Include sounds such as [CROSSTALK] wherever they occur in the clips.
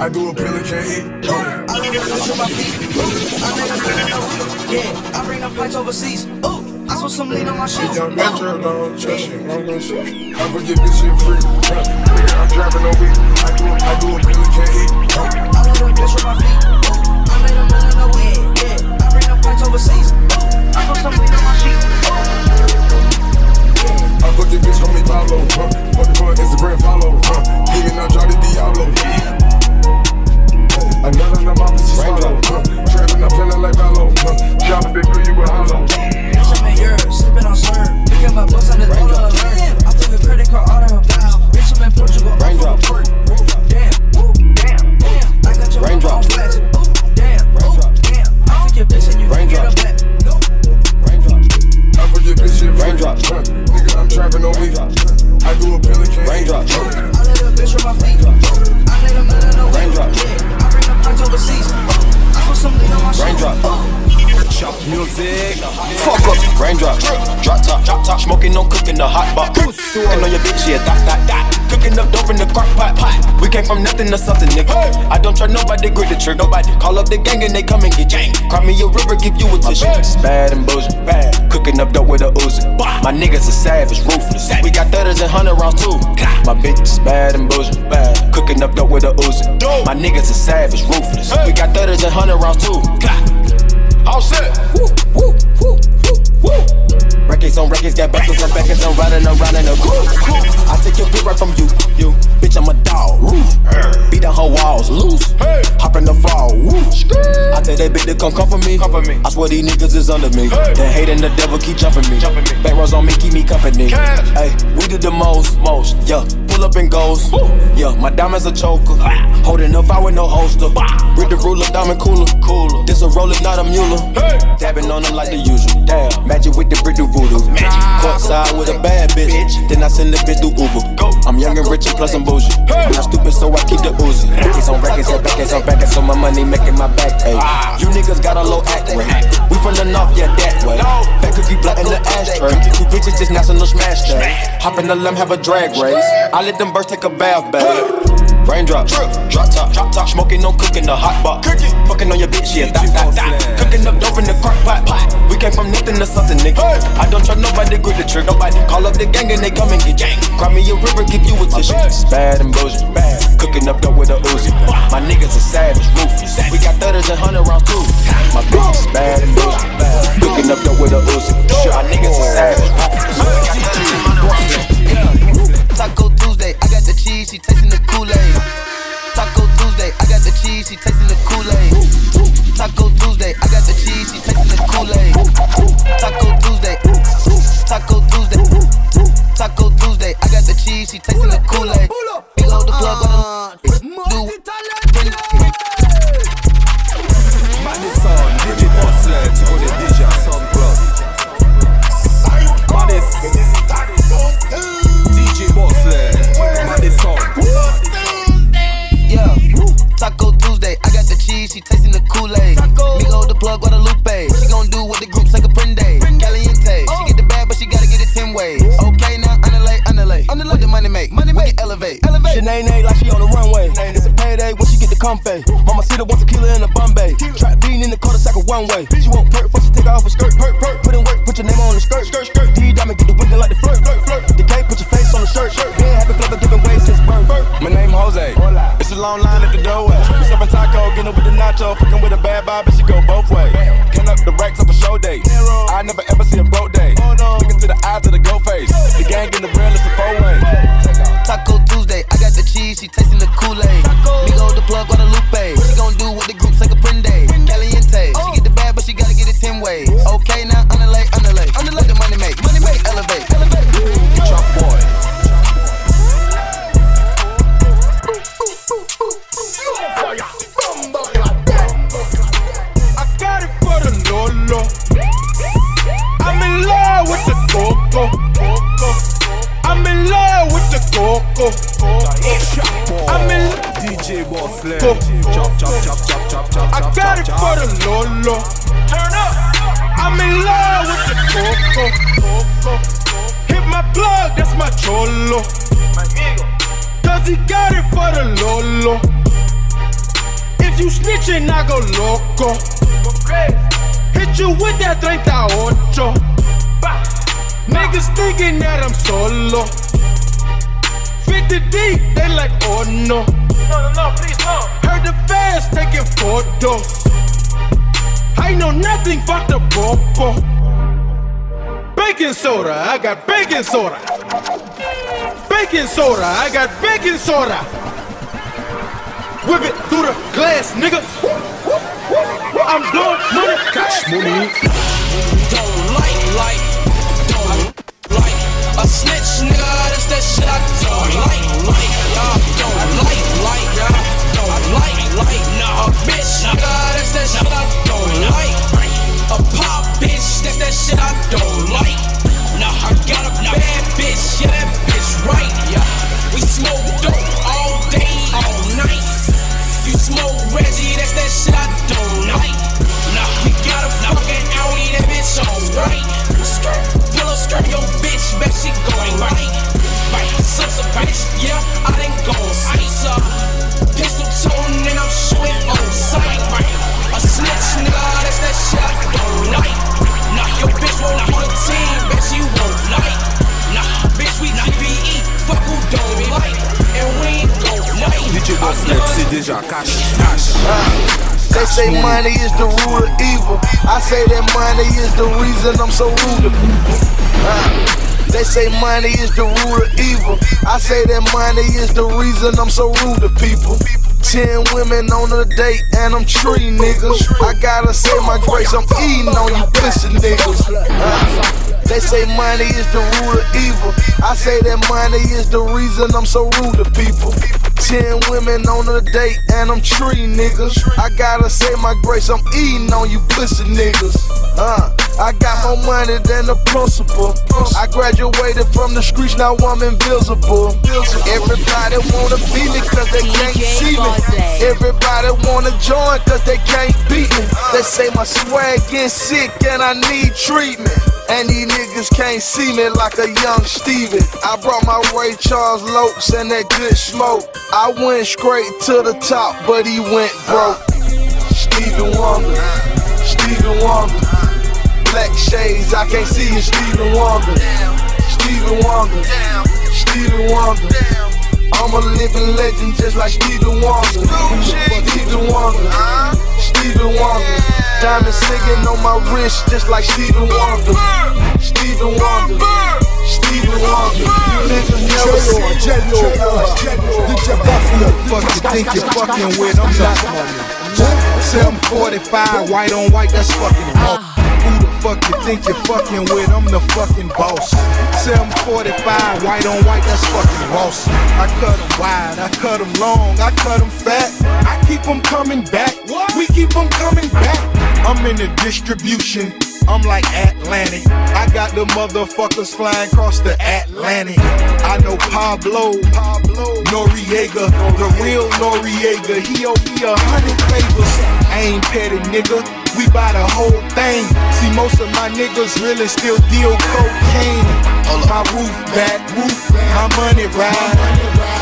I do a pill and can't eat. Huh? I let a bitch on my feet. I made a million no weed. Yeah, I bring the punch overseas. Ooh, I put some lean on my sheets. Young Metro, don't trust you, I'm gonna shoot you. I forget this shit free? Nigga, I'm trapping on weed. I do a, I do a pill and can't eat. Huh? I let a bitch on my feet. I made a million no weed. Yeah, I bring the punch overseas. Ooh, I put some lean on my sheets. I forget bitch, call me Pablo, huh? Fuck it for Instagram follow, huh? Giving out Johnny Diablo. Another number, she swallow, huh? Trapping, I'm feeling like Vallo, huh? Dropping big for you with hollow. Bitch, I'm in Europe, sipping on syrup. Look at my books on the photo alert. I took a credit card out of her blouse. Bitch, I'm in Portugal. I'm Raindrop. full of fruit. Damn, ooh, damn, damn. I got your Raindrop. mama on flex. Ooh, damn, ooh, damn. I took your bitch and you can get Raindrop. her back. Raindrop, I forget bitch shit free, Raindrop. huh? Nigga, I'm trapping on weed. I do a pill and. Raindrop. huh? Cooking on your bitch, yeah, dot, dot, dot. Cooking up dope in the crock pot, pot. We came from nothing to something, nigga. I don't try nobody, grip the trick, nobody. Call up the gang and they come and get gang. Cry me a river, give you a tissue. Bad and bullshit, bad. Cooking up dope with a Uzi. My niggas are savage, ruthless. We got thudders and hundred rounds too. My bitch is bad and bullshit, bad. Cooking up dope with a Uzi. My niggas are savage, ruthless. We got thudders and hundred rounds too. All set. Woo, woo, woo, woo, woo. Records on records, got backers on backers, I'm riding around in a coupe. I take your bitch right from you, you. Bitch, I'm a dog. Roof. Beat the whole walls loose. Hop in the fall. Woo. I tell that bitch to come comfort me. Comfort me. I swear these niggas is under me. The hate and the devil keep jumping me. Jumping me. Back rows on me, keep me company. Hey, we did the most, most. Yeah, pull up and goes. Yeah, my diamonds a choker. Holding up, I with no holster. Read the ruler, diamond cooler. Cooler. This a roller, not a mule. Dabbing on them like the usual. Damn. Magic with the brick do voodoo. Courtside with a bad bitch. Then I send the bitch through Uber. I'm young and rich and plus I'm bougie. I'm not stupid, so I keep the Uzi. Records on records, yeah, backers on backers, so my money making my back ache. You niggas got a low act rate. We from the north, yeah, that way. No. Back cookie blunt in the ashtray. Two bitches just national smash day. Hop in the limb, have a drag race. I let them birds take a bath, babe. Raindrop, drop top, drop top, smoking on cooking the hot pot. Cooking, fucking on your bitch, yeah, that, that, that. Cooking up dope in the crock pot, pot. We came from nothing to something, nigga. I don't trust nobody, grip the trick, nobody. Call up the gang and they come and get gang. Cry me a river, give you a tissue. Bad and bullshit, bad. Cooking up dope with a Uzi. My niggas are savage, ruthless. We got thudders and hundred rounds too. When she get the. Mama see the one tequila in the Bombay. Trap bean in the cul-de-sac of one way. She won't perk, first she take off her skirt. Perk, perk. Put in work, put your name on the skirt. Skirt, skirt. D diamond, get the winking like the flirt. Flirt, flirt. The K, put your face on the shirt. Shirt. Been happy flavor giving way since birth. My name Jose. It's a long line at the doorway. We serving taco, getting with the nacho, fucking with a bad vibe, but she go both ways. Can up the racks up a show day. I never ever see a broke day. Look into the eyes of the go face. The gang in the real, it's a four way. coco. I'm in DJ Boss. Coco. Chop, chop, chop, chop, chop, chop, I got it for the Lolo. Turn up. I'm in love with the coco. Hit my plug, that's my cholo. Cause he got it for the Lolo. If you snitching, I go loco. Hit you with that 38. Niggas thinking that I'm solo. 50 deep, they like, oh no. No, no, no, please no. Heard the fans taking photos. I know nothing but the popo. Baking soda, I got baking soda. Baking soda, I got baking soda. Whip it through the glass, nigga. I'm blowing money, cash money. Like, nah, bitch, nigga. That's that shit I don't like. A pop bitch, that's that shit I don't like. Déjà cash, cash. They say money is the root of evil. I say that money is the reason I'm so rude to people. Uh, they say money is the root of evil. I say that money is the reason I'm so rude to people. Ten women on a date and I'm tree niggas. I gotta say my grace, I'm eating on you pussy niggas. Uh, they say money is the root of evil. I say that money is the reason I'm so rude to people. Ten women on a date and I'm tree niggas. I gotta say my grace, I'm eating on you pussy niggas. Uh, I got more money than the principal. I graduated from the streets, now I'm invisible. Everybody wanna be me cause they can't see me. Everybody wanna join cause they can't beat me. They say my swag gets sick and I need treatment. And these niggas can't see me like a young Steven. I brought my Ray Charles Lopes and that good smoke. I went straight to the top, but he went broke. Stevie Wonder, Stevie Wonder. Black shades, I can't see you, Stevie Wonder. Stevie Wonder, Stevie Wonder. I'm a living legend just like Stevie Wonder. Stevie Wonder, Stevie Wonder. Diamond singing on my wrist just like Stevie Wonder. Stevie Wonder, Stevie Wonder. Fuck you think you're fucking with, I'm not 745, white on white, that's fucking raw. Who the fuck you think you're fucking with? I'm the fucking boss. 745, white on white, that's fucking Ross. I cut them wide, I cut them long, I cut them fat. I keep them coming back, we keep them coming back. I'm in the distribution. I'm like Atlantic. I got the motherfuckers flying across the Atlantic. I know Pablo, Pablo Noriega, the real Noriega. He owe me a hundred favors. I ain't petty, nigga. We buy the whole thing. See, most of my niggas really still deal cocaine. My roof back, roof, my money ride.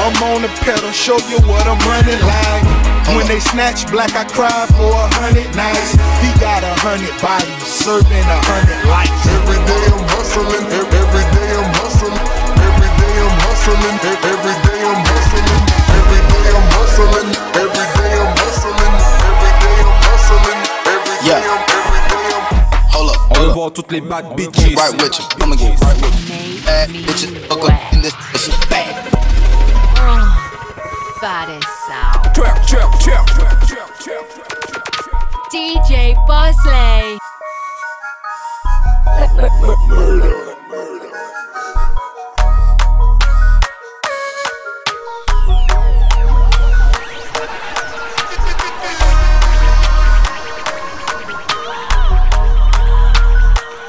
I'm on the pedal, show you what I'm running like. When they snatch black, I cry for a hundred nights. He got a hundred bodies, serving a hundred lives. Every day I'm hustling, every day I'm hustling, every day I'm hustling, every day I'm hustling, every day I'm hustling, every day I'm hustling, every day I'm hustling, every day Yeah. I'm, every day I'm. Hold up, On hold va up. voir toutes les bad bitches. Right with you. I'ma get right with you. Bad bitches, fuck up in this, this is bad. [SIGHS] Body sound. Twerk, twerk, twerk, twerk, twerk, twerk. DJ Bossley.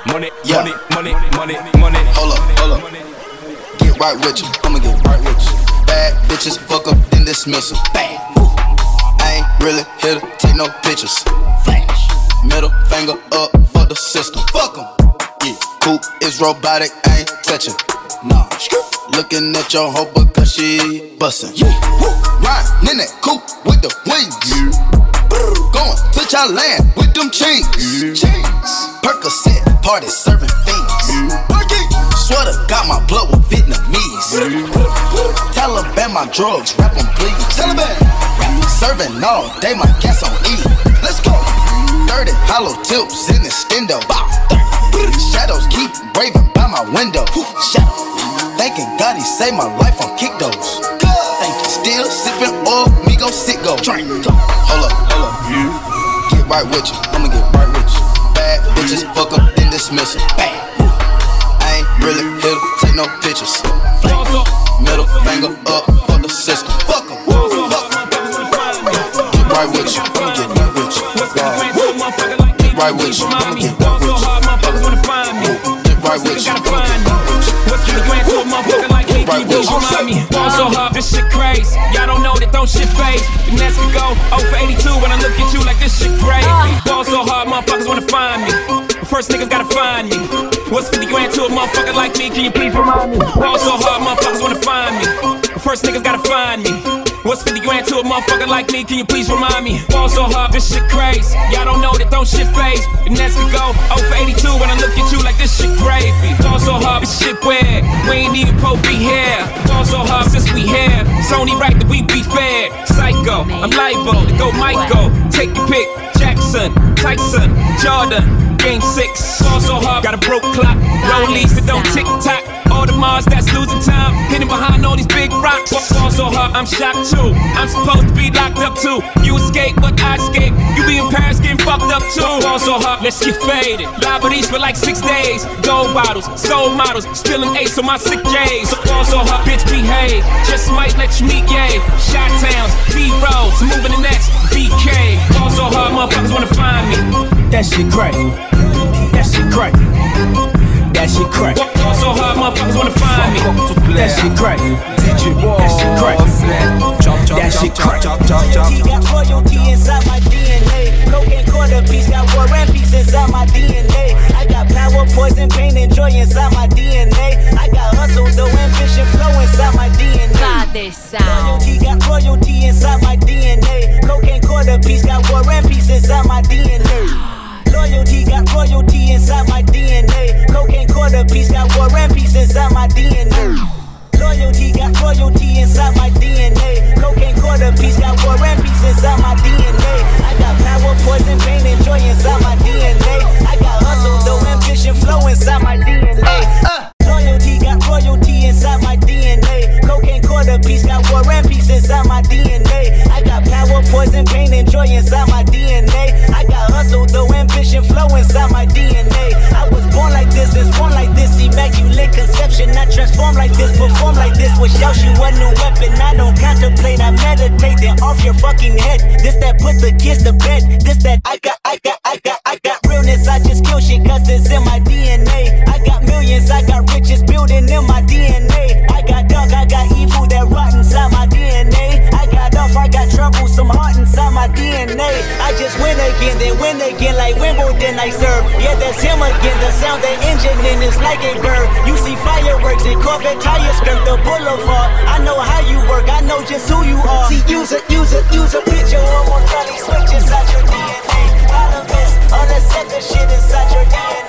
Money, Yeah. money, money, money, money. Hold up, hold up. Get right with you. I'ma get right with you. Bad bitches, fuck up, then dismiss 'em. Bang. Woo. I ain't really here to take no pictures. Flash. Middle finger up for the system. Fuck 'em. Yeah. Coop is robotic, I ain't touching. Nah. Looking at your hoe because she bustin'. Yeah. Woo. Riding in that coupe with the wings. Yeah. Going to your land with them chains. Yeah. Chains. Percocet, party serving fiends. Swear to God, my blood was Vietnamese. Yeah. Taliban, my drugs, rap on please. Taliban. Serving all day, my gas on E. Let's go. 30 hollow tips in the stendo. Shadows keep braving by my window. Thanking God he saved my life on kick those. Still sipping oil, me go sit go. Hold up, hold up. Get right with you. I'ma get right with you. Bad bitches, fuck up, then dismiss 'em. Bang. I ain't really here to take no pictures. Middle finger up for the system. Fuck 'em. Fuck right with you. I'ma get right with you. Get right with you. I'ma get right with you. What's the grand to a motherfucker like me? Can you please remind me? Ball so hard, this shit crazy. Y'all don't know that don't shit phase. The Nets can go 0 for 82 when I look at you like this shit crazy. Ball so hard, motherfuckers wanna find me. First niggas gotta find me. What's 50 grand to a motherfucker like me? Can you please remind me? Ball so hard, motherfuckers wanna find me. First niggas gotta find me. What's 50 grand to a motherfucker like me? Can you please remind me? Ball so hard, this shit crazy. Y'all don't know that don't shit phase. The Nets can go 0 for 82 when I look at you like this shit gravy. Ball so hard, this shit weird. We ain't even Pope here. Ball so hard since we here. It's only right that we be fair. Psycho, I'm liable to go Michael. Take your pick. Jackson, Tyson, Jordan. Game six. Ball so hard, got a broke clock. Rollies that don't tick tock. Audemars that's losing time. Hidden behind all these big rocks. Ball so hard, I'm shocked too. I'm supposed to be locked up too. You escape, but I escape. You be in Paris getting fucked up too. Ball so hard, let's get faded. Liberties for like six days. Gold bottles, soul models, spilling ace on my sick days. So ball so hard, bitch behave. Just might let you meet gay. Shot towns, B rolls, moving the next BK. Ball so hard, That shit crack. That shit crack. That shit crack. Ball so hard, motherfuckers wanna find me. That shit crack. That shit crack. That shit crack. Got royalty inside my DNA. Cocaine quarter piece, got war and peace inside my DNA. I got power, poison, pain, and joy inside my DNA. I got hustle, though ambition, flow inside my DNA. God, this sound. Royalty got royalty inside my DNA. Cocaine quarter piece, got war and peace inside my DNA. Loyalty got royalty inside my DNA. Cocaine quarter piece, got war and peace inside my DNA. Loyalty got royalty inside my DNA. Cocaine quarter piece got war and peace inside my DNA. I got power, poison, pain, and joy inside my DNA. I got hustle, though ambition, flow inside my DNA. Loyalty uh, got uh. Royalty inside my DNA. Cocaine quarter piece got war and peace inside my DNA. I got power, poison, pain, and joy inside my DNA. I got hustle, though ambition, flow inside my DNA. I was born like this, is born like this, immaculate conception. I transform like this, perform like this. Was you a new weapon. I don't contemplate, I meditate. Then off your fucking head. This that put the kids to bed. This that I got, I got, I got, I got realness. I just kill shit cause it's in my DNA. I got millions, I got riches building in my DNA. I got dark, I got evil that rot inside my DNA. I got off, I got trouble, some heart inside my DNA. I just win again, then win again like Wimbledon I serve. Yeah, that's him again. The sound the engine in is like a bird. You see fireworks and Corvette tires skirt the boulevard. I know how you work, I know just who you are. See, use a, use a, use a picture of one Charlie switch inside your DNA. All of this, all that second shit inside your DNA.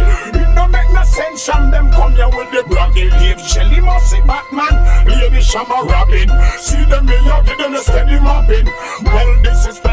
Egyptian, them come here with the bragging. Leave Shelly Mossy Batman, Lady Shama Robin. See them here, get them a steady mopping. Well, this is the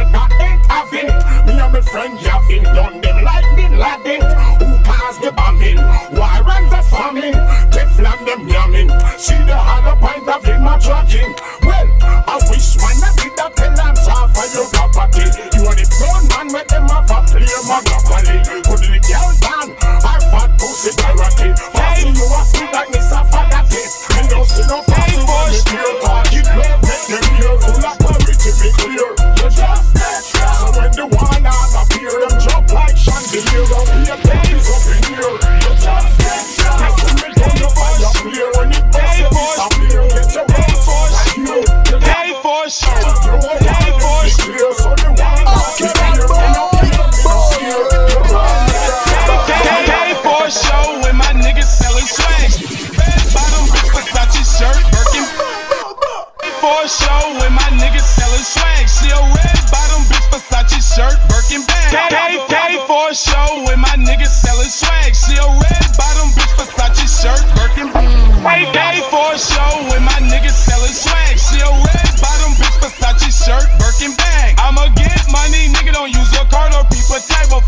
show when my niggas selling swag. She a red bottom bitch Versace shirt, Birkin. Pay, pay for a show when my niggas selling swag. She a red bottom bitch Versace shirt, Birkin bag. I'ma get money, nigga. Don't use your card or people tag before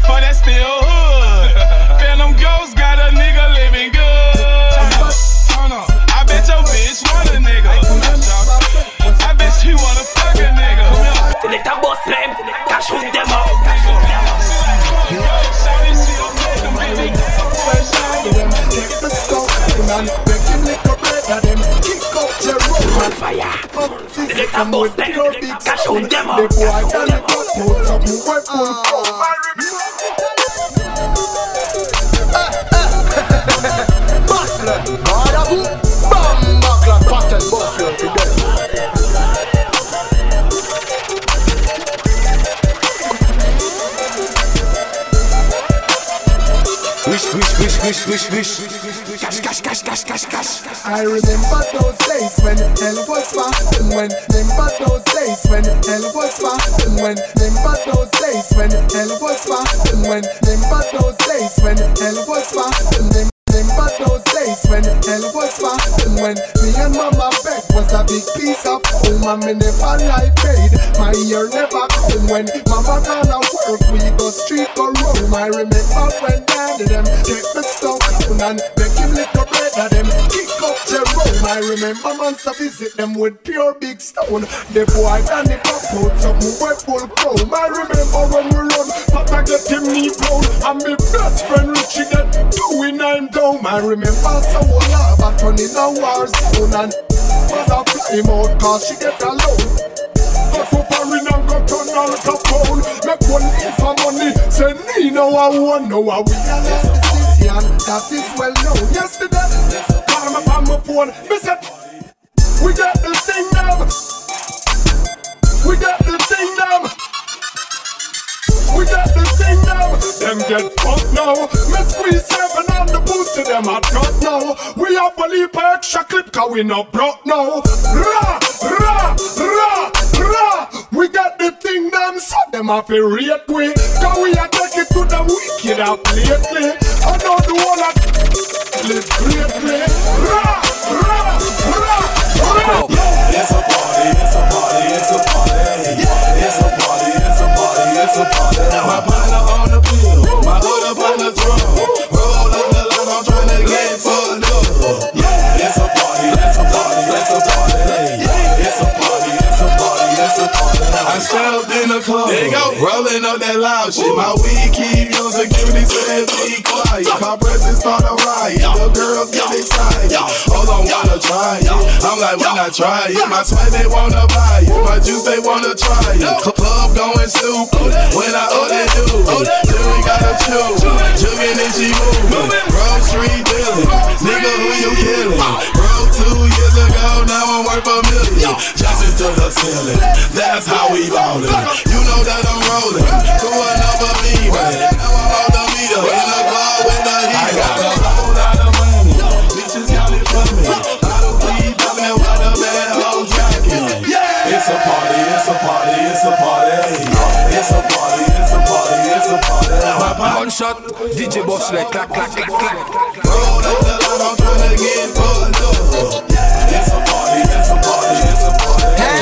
for that still wish. Cash, cash, cash, cash, cash, cash. I remember those days when hell was fun. When remember those days when hell was fun. When remember those days when hell was fun. When remember those days when hell was fun. Those days when hell was fun. When me and mama bed was a big piece of home and me never like paid. My ear never come when mama gonna work. We go street go roam. I remember when daddy them take the stone and make him little bread of them. Kick up Jerome. I remember months to visit them with pure big stone. The boy and the pop out something way full chrome. I remember when we run, Papa get him knee blown. And my best friend Richie two in nine down. I remember someone lava turning a war zone and mother fly him out cause she get alone. Go for foreign and go turn all Capone Make one leave for money. Say me no I want no I decision That is well known. Yesterday Call me on my phone. Me said We got the thing now We got the thing now we got the thing now, them get fucked now. Me squeeze seven on the pussy, them a cut now. We have a leap extra clip, cause we not broke now. Ra, ra, ra, ra. We got the thing them, so them have to rate we. Cause we a take it to the wicked up lately. I know the one that live greatly. Ra, ra, ra, ra. It's a party, it's a party, it's a party. Party, it's a stepped in the club, there you go. rolling up that loud shit. My weed keep young security said be quiet. My presence start a riot, the girls get excited. Hold on, wanna try it? I'm like, when I try it, my swag they wanna buy it. My you stay wanna try it. Club going stupid when I order you. Then we gotta choose. Jugging and she moving. Grocery dealing. Nigga, who you killing? Broke two years ago, now I'm worth a million. Jumping to the ceiling. That's how we ballin'. You know that I'm rolling to another man. Now I'm on the meter in the car with the heat. I got a whole lot of money. Bitches got it for me. I don't keep talking about the man hoes jacking. It's a party, it's a party, it's a party. It's a party, it's a party, it's a party. One shot, DJ Bossley clack, clack, clack, clack. Roll up the line, I'm tryna get fucked up. It's a party, it's a party, it's a party. It's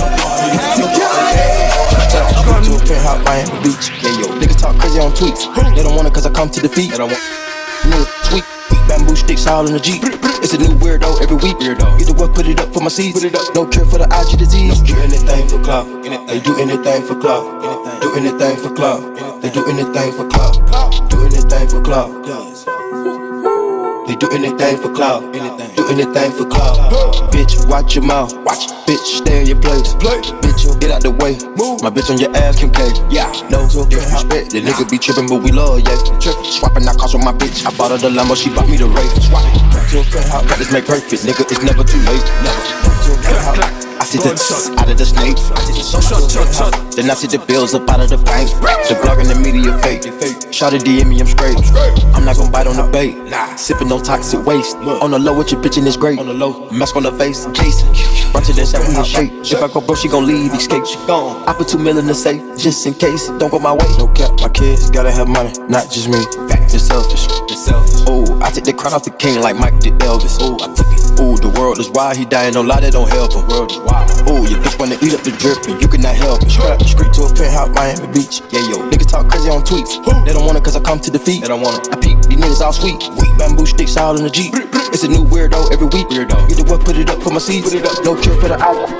a party, it's a party. Come to a penthouse, Miami Beach. Yeah, yo, niggas talk crazy on tweets. They don't want it cause I come to defeat. They don't want nigga sweet. Bamboo sticks all in the Jeep. It's a new weirdo every week. Weirdo. Either way, put it up for my seeds. Put it up. No cure for the IG disease. Do anything for clout. They do anything for clout. Do anything for clout. They do anything for clout. Do anything for clout. They do anything for clout. Do anything for clout. Bitch, watch your mouth. Watch. Bitch, stay in your place. Bitch, get out the way. Move. My bitch on your ass, Kim K. Yeah. No disrespect. The nigga be tripping, but we love, yeah. Trippin'. Swapping out cars with my bitch. I bought her the Lambo, she bought me the Wraith. Swap it. To a penthouse, practice make perfect. Nigga, it's never too late. Never. To a penthouse. I see the out of the snake. I see the shot, shot, shot. Then I see the bills up out of the bank. The blog and the media fake. Shot a DM me, I'm straight. I'm not bite on. Sipping no toxic waste. On the low with your bitch and it's great. On the low, mask on the face, Jason. This and we in shape. If I go broke, she gon' leave, escape. She gone. I put two million mil in the safe, just in case. Don't go my way. No cap, my kids gotta have money, not just me. It's selfish. It's selfish. Oh, I take the crown off the king like Mike did Elvis. Oh, I took it. Oh, the world is wild, he dying, no lie, that don't help him. World is wild. Oh, your bitch wanna eat up the drip, and you cannot help it. Street to a penthouse, Miami Beach. Yeah, yo, niggas talk crazy on tweets. They don't want it cause I come to defeat. They don't want it. I peep, these niggas all sweet. Bamboo sticks all in the Jeep. It's a new weirdo every week. Weirdo. Get the way, put it up for my seeds. Put it up. No cure for the album.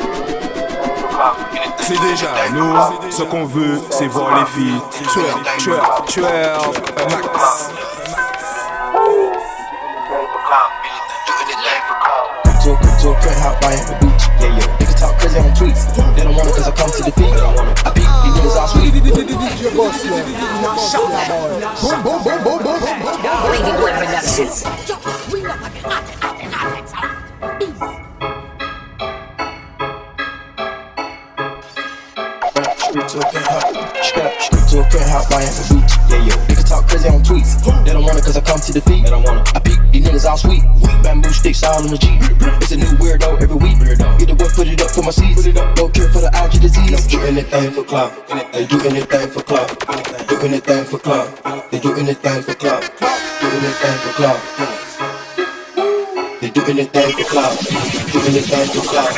C'est déjà nous, ce qu'on veut, c'est voir les filles. Twerk, twerk, twerk, max. To a, to a penthouse, Miami Beach. Yeah, yo. Niggas talk crazy on tweets. They don't want it cause I come to defeat. They don't want it. I peep, these niggas all sweet. DJ Boss, yeah. Boom, boom, boom, boom, boom, boom, boom. Lady Boy Productions. Straight to a penthouse. Straight, straight to a penthouse, Miami Beach. Yeah, yo. Niggas talk crazy on tweets. They don't want it cause I come to defeat. They don't want it. I peep, these niggas all sweet. Bamboo sticks all in the Jeep. It's a new anything for clout. They do anything for clout. Do anything for clout. They do anything for clout. Do anything for clout. They do anything for clout. Do anything for clout.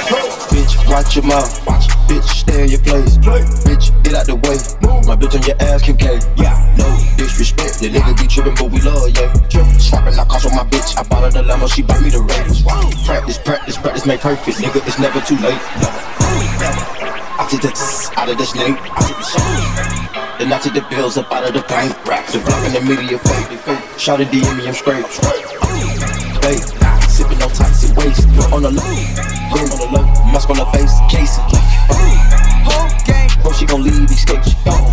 Bitch, watch your mouth. Bitch, stay in your place. Bitch, get out the way. My bitch on your ass, Kim K. Yeah, no disrespect. The nigga be tripping, but we love, yeah. Swapping out cars with my bitch. I bought her the Lambo, she bought me the Wraith. Practice, practice, practice, make perfect. Nigga, it's never too late. Never. I take the out of this snake. I take the. Then I take the bills up out of the bank. The block in the media fake. Shout a DM me, I'm straight. Babe, sipping on toxic waste. On the low, boom on the low, mask on the face, case it. Bro, she gon' leave, escape, she gone.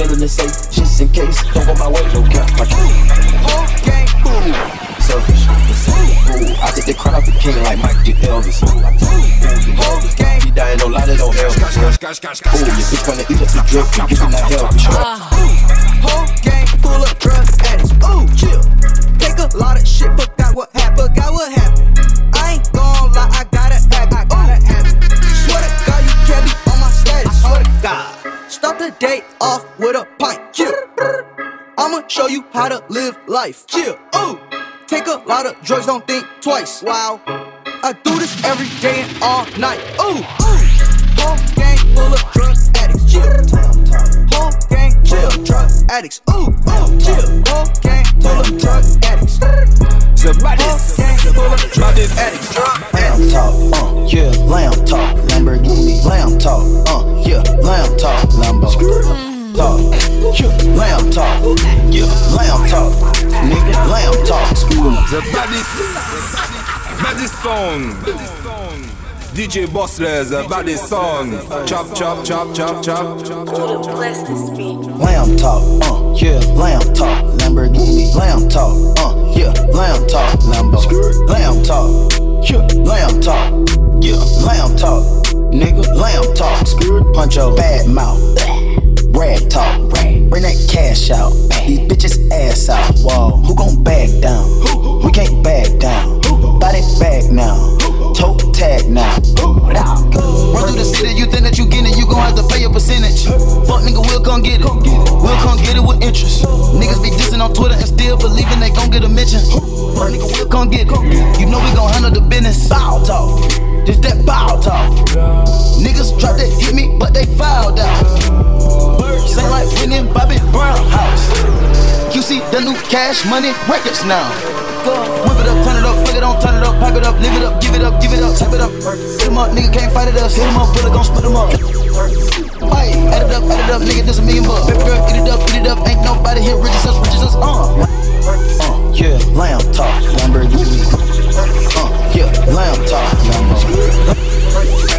In the safe, just in case. Don't go my way, no cap, my gang, ooh, selfish. Ooh, I take the crown off the king like Mike did Elvis. Ooh, no lie, that don't help. Ooh, your bitch wanna eat up the and you cannot help. Ah. Whole gang full of drug addicts. Ooh, chill. Take a lot of shit, forgot what happened. Forgot what happened. I ain't gon' lie, I gotta have it. I gotta have it. Swear to God, you can't be on my status. Swear to God. Start the day off with a pint. Chill. I'ma show you how to live life. Chill. Ooh. Take a lot of drugs, don't think twice. Wow. I do this every day and all night. Ooh. Whole gang full of drug addicts. Chill. Whole gang full of drug addicts. Ooh, ooh, chill. Whole gang full of drug addicts. The baddest, the baddest addicts. Lamb talk, uh, yeah, lamb talk, Lamborghini, lamb talk, uh, yeah, lamb talk, Lambo, talk, yeah, lamb talk, yeah, lamb talk, nigga, lamb talk, The baddest, baddest song. DJ Bossley, body song. Chop, chop, chop, chop, chop. Lamb talk, uh, yeah, lamb talk, Lamborghini. Lamb talk, uh, yeah, lamb talk, Lambo. Lamb talk, yeah, lamb talk, yeah, lamb talk, nigga, lamb talk. Punch your bad mouth, rag talk, bring that cash out, these bitches ass out. Whoa, talk, just that bow talk. Niggas tried to hit me, but they fouled out. Birds like winning Bobby Brown house. You see the new cash money records now. Whip it up, turn it up, flick it on, turn it up, pipe it up, live it up, give it up, give it up, type it up. Hit him up, nigga can't fight it us. Hit him up, bullet gon' split him up. Hey, add it up, add it up, nigga, this a million bucks. Baby girl, eat it up, eat it up, ain't nobody here rich as us, rich as us, uh. Uh, yeah, lamb talk, Lamborghini. Uh, yeah, lamb talk,